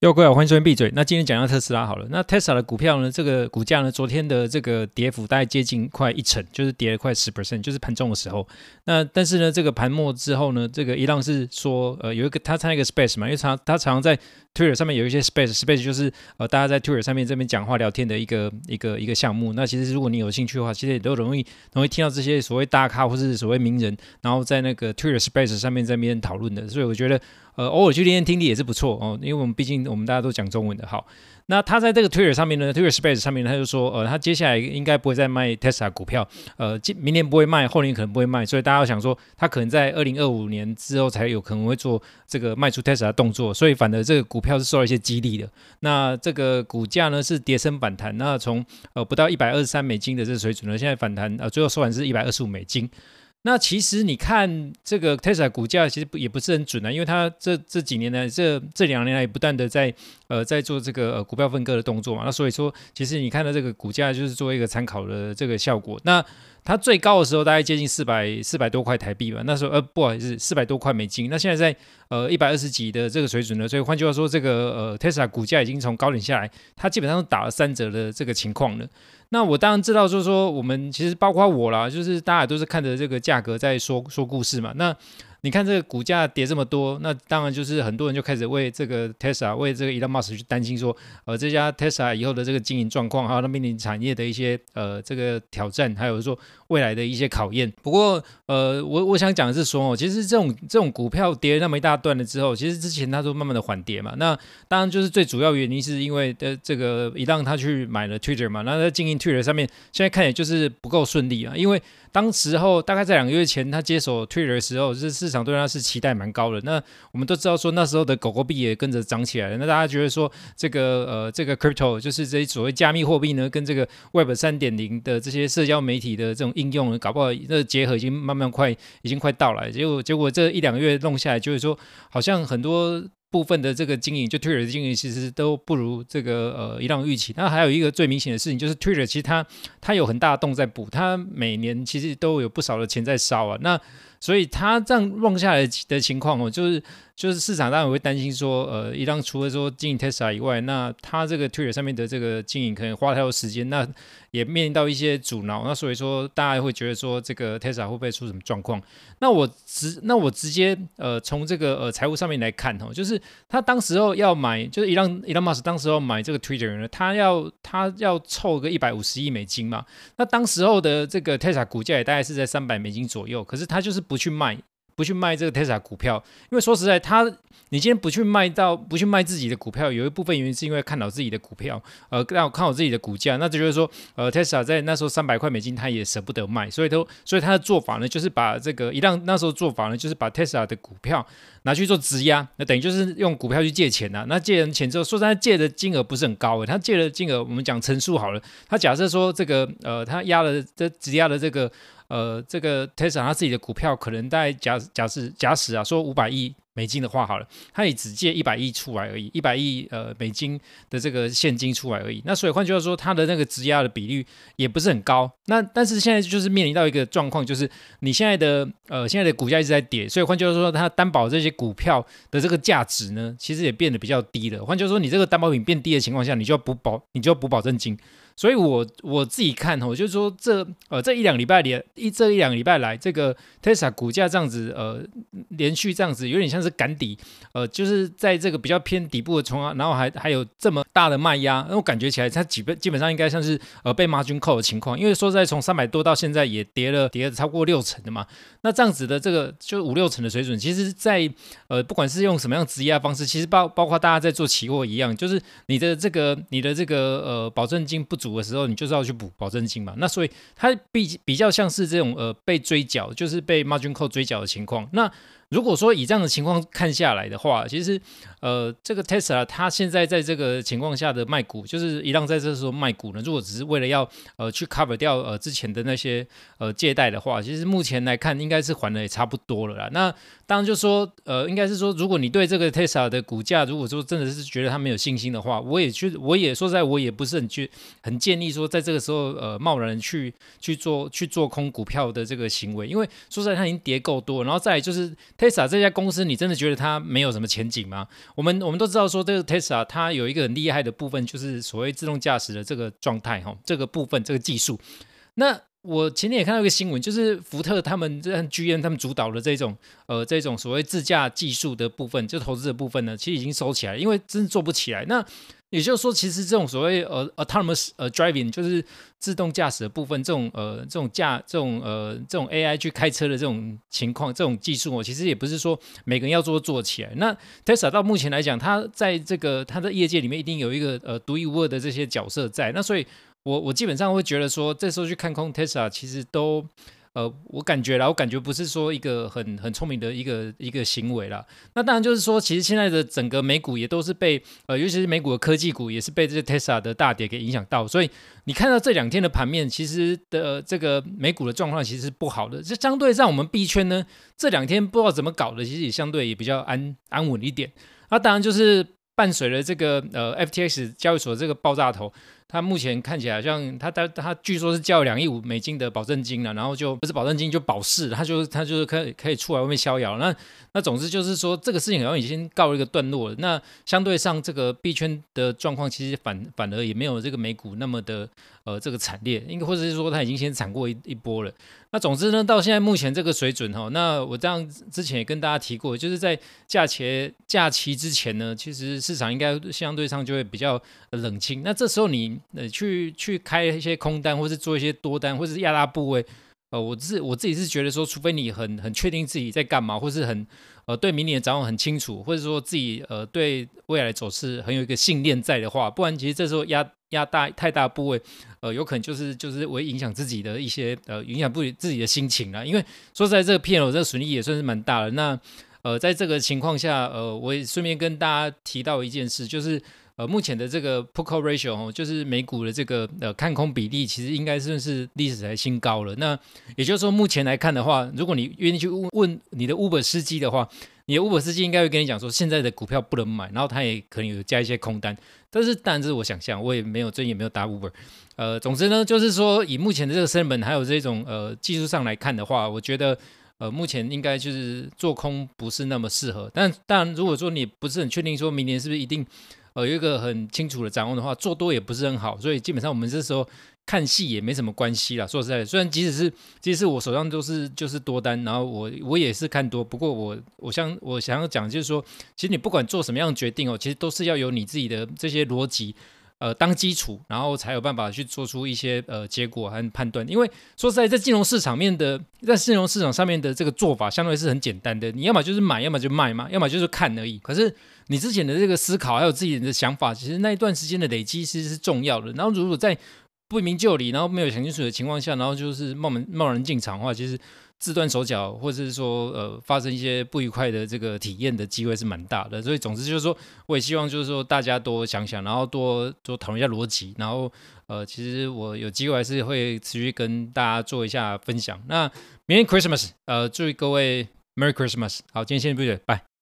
又各位，欢迎收听闭嘴。那今天讲一下特斯拉好了。那 Tesla 的股票呢？这个股价呢？昨天的这个跌幅大概接近快一成，就是跌了快十 percent，就是盘中的时候。那但是呢，这个盘末之后呢，这个一浪是说，呃，有一个他参加一个 space 嘛，因为他他常常在 Twitter 上面有一些 space，space 就是呃大家在 Twitter 上面这边讲话聊天的一个一个一个项目。那其实如果你有兴趣的话，其实也都容易容易听到这些所谓大咖或是所谓名人，然后在那个 Twitter space 上面这边讨论的。所以我觉得。呃，偶尔去练练听力也是不错哦，因为我们毕竟我们大家都讲中文的。好，那他在这个 Twitter 上面呢，Twitter Space 上面他就说，呃，他接下来应该不会再卖 Tesla 股票，呃，今明年不会卖，后年可能不会卖，所以大家要想说，他可能在二零二五年之后才有可能会做这个卖出 Tesla 动作，所以反而这个股票是受到一些激励的。那这个股价呢是跌升反弹，那从呃不到一百二十三美金的这个水准呢，现在反弹，呃，最后收盘是一百二十五美金。那其实你看这个 Tesla 股价其实也不是很准啊，因为它这这几年呢，这这两年来也不断的在呃在做这个呃股票分割的动作嘛。那所以说，其实你看到这个股价就是做一个参考的这个效果。那它最高的时候大概接近四百四百多块台币吧，那时候呃不好意思，四百多块美金。那现在在呃一百二十几的这个水准呢，所以换句话说，这个呃 Tesla 股价已经从高点下来，它基本上打了三折的这个情况了。那我当然知道，就是说我们其实包括我啦，就是大家都是看着这个价价格在说说故事嘛。那你看这个股价跌这么多，那当然就是很多人就开始为这个 Tesla 为这个 Elon Musk 去担心说，呃，这家 Tesla 以后的这个经营状况，还有它面临产业的一些呃这个挑战，还有说未来的一些考验。不过，呃，我我想讲的是说哦，其实这种这种股票跌那么一大段了之后，其实之前它都慢慢的缓跌嘛。那当然就是最主要原因是因为的这个 Elon 他去买了 Twitter 嘛，那他经营 Twitter 上面现在看也就是不够顺利啊，因为当时候大概在两个月前他接手 Twitter 的时候，是市场对他是期待蛮高的。那我们都知道说那时候的狗狗币也跟着涨起来了。那大家觉得说这个呃这个 crypto 就是这些所谓加密货币呢，跟这个 Web 三点零的这些社交媒体的这种应用，搞不好这结合已经慢慢快已经快到来。结果结果这一两个月弄下来，就是说好像很多。部分的这个经营，就 Twitter 的经营，其实都不如这个呃伊朗预期。那还有一个最明显的事情，就是 Twitter 其实它它有很大的洞在补，它每年其实都有不少的钱在烧啊。那所以它这样弄下来的情况哦，就是。就是市场当然会担心说，呃，伊朗除了说经营 Tesla 以外，那他这个 Twitter 上面的这个经营可能花太多时间，那也面临到一些阻挠，那所以说大家会觉得说，这个 Tesla 会不会出什么状况？那我直那我直接呃从这个呃财务上面来看哦，就是他当时候要买，就是伊朗伊朗马斯当时候买这个 Twitter 呢，他要他要凑个一百五十亿美金嘛，那当时候的这个 Tesla 股价也大概是在三百美金左右，可是他就是不不去卖。不去卖这个 Tesla 股票，因为说实在，他你今天不去卖到不去卖自己的股票，有一部分原因是因为看到自己的股票，呃，让我看好自己的股价，那这就是说，呃，Tesla 在那时候三百块美金，他也舍不得卖，所以都，所以他的做法呢，就是把这个一旦那时候做法呢，就是把 Tesla 的股票拿去做质押，那等于就是用股票去借钱呐、那借人钱之后，说实在，借的金额不是很高，他借的金额我们讲乘数好了，他假设说这个呃，他押了这质押的这个。呃，这个 Tesla 他自己的股票可能大概假假设假使啊，说五百亿美金的话好了，他也只借一百亿出来而已，一百亿呃美金的这个现金出来而已。那所以换句话说，他的那个质押的比率也不是很高。那但是现在就是面临到一个状况，就是你现在的呃现在的股价一直在跌，所以换句话说，他担保这些股票的这个价值呢，其实也变得比较低了。换句话说，你这个担保品变低的情况下，你就要补保，你就要补保证金。所以我，我自己看哦，就是说这呃这一两礼拜里一这一两礼拜来，这个 Tesla 股价这样子呃连续这样子，有点像是赶底，呃就是在这个比较偏底部的冲啊，然后还还有这么大的卖压，那我感觉起来它基本基本上应该像是呃被 margin call 的情况，因为说实在从三百多到现在也跌了跌了超过六成的嘛，那这样子的这个就五六成的水准，其实在呃不管是用什么样质押方式，其实包包括大家在做期货一样，就是你的这个你的这个呃保证金不足。补的时候，你就是要去补保证金嘛。那所以它比比较像是这种呃被追缴，就是被 margin call 追缴的情况。那如果说以这样的情况看下来的话，其实呃，这个 Tesla 它现在在这个情况下的卖股，就是一浪在这时候卖股呢，如果只是为了要呃去 cover 掉呃之前的那些呃借贷的话，其实目前来看应该是还的也差不多了啦。那当然就说呃，应该是说，如果你对这个 Tesla 的股价，如果说真的是觉得他没有信心的话，我也去，我也说实在，我也不是很去很建议说在这个时候呃贸然去去做去做空股票的这个行为，因为说实在它已经跌够多，然后再就是 Tesla 这家公司，你真的觉得它没有什么前景吗？我们我们都知道说，这个 Tesla 它有一个很厉害的部分，就是所谓自动驾驶的这个状态哈，这个部分这个技术。那我前天也看到一个新闻，就是福特他们这 GM 他们主导的这种呃这种所谓自驾技术的部分，就投资的部分呢，其实已经收起来，因为真的做不起来。那也就是说，其实这种所谓呃 autonomous 呃 driving 就是自动驾驶的部分，这种呃这种驾这种呃这种 AI 去开车的这种情况，这种技术哦，其实也不是说每个人要做做起来。那 Tesla 到目前来讲，它在这个它的业界里面一定有一个呃独一无二的这些角色在。那所以我我基本上会觉得说，这时候去看空 Tesla，其实都。呃，我感觉啦，我感觉不是说一个很很聪明的一个一个行为啦。那当然就是说，其实现在的整个美股也都是被呃，尤其是美股的科技股也是被这个 Tesla 的大跌给影响到。所以你看到这两天的盘面，其实的这个美股的状况其实是不好的。这相对上我们币圈呢，这两天不知道怎么搞的，其实也相对也比较安安稳一点。那当然就是伴随了这个呃 FTX 交易所这个爆炸头。他目前看起来像他他他据说是交了两亿五美金的保证金了，然后就不是保证金就保释，他就他就是可以可以出来外面逍遥。那那总之就是说这个事情好像已经告了一个段落了。那相对上这个币圈的状况其实反反而也没有这个美股那么的呃这个惨烈，应该或者是说他已经先惨过一一波了。那总之呢，到现在目前这个水准哈，那我这样之前也跟大家提过，就是在假期假期之前呢，其实市场应该相对上就会比较冷清。那这时候你呃去去开一些空单，或是做一些多单，或是压大部位，呃，我是我自己是觉得说，除非你很很确定自己在干嘛，或是很呃对明年的展望很清楚，或者说自己呃对未来走势很有一个信念在的话，不然其实这时候压。压大太大部位，呃，有可能就是就是会影响自己的一些呃，影响不自己的心情了。因为说实在，这个片，我这个损益也算是蛮大的。那呃，在这个情况下，呃，我也顺便跟大家提到一件事，就是呃，目前的这个 Put Call Ratio 哦，就是美股的这个呃看空比例，其实应该算是历史才新高了。那也就是说，目前来看的话，如果你愿意去问问你的 Uber 司机的话，你的 Uber 司机应该会跟你讲说，现在的股票不能买，然后他也可能有加一些空单。但是，当然这是我想象，我也没有最近也没有打 Uber。呃，总之呢，就是说以目前的这个成本还有这种呃技术上来看的话，我觉得呃目前应该就是做空不是那么适合。但当然，如果说你不是很确定说明年是不是一定呃有一个很清楚的掌握的话，做多也不是很好。所以基本上我们这时候。看戏也没什么关系啦，说实在的，虽然即使是即使我手上都是就是多单，然后我我也是看多，不过我我想我想要讲就是说，其实你不管做什么样的决定哦，其实都是要有你自己的这些逻辑呃当基础，然后才有办法去做出一些呃结果和判断。因为说实在，在金融市场面的在金融市场上面的这个做法，相对是很简单的，你要么就是买，要么就卖嘛，要么就是看而已。可是你之前的这个思考还有自己的想法，其实那一段时间的累积其实是重要的。然后如果在不明就里，然后没有想清楚的情况下，然后就是贸然贸然进场的话，其实自断手脚，或者是说呃发生一些不愉快的这个体验的机会是蛮大的。所以总之就是说，我也希望就是说大家多想想，然后多多讨论一下逻辑，然后呃其实我有机会还是会持续跟大家做一下分享。那明天 Christmas，呃祝各位 Merry Christmas，好，今天先不讲，拜。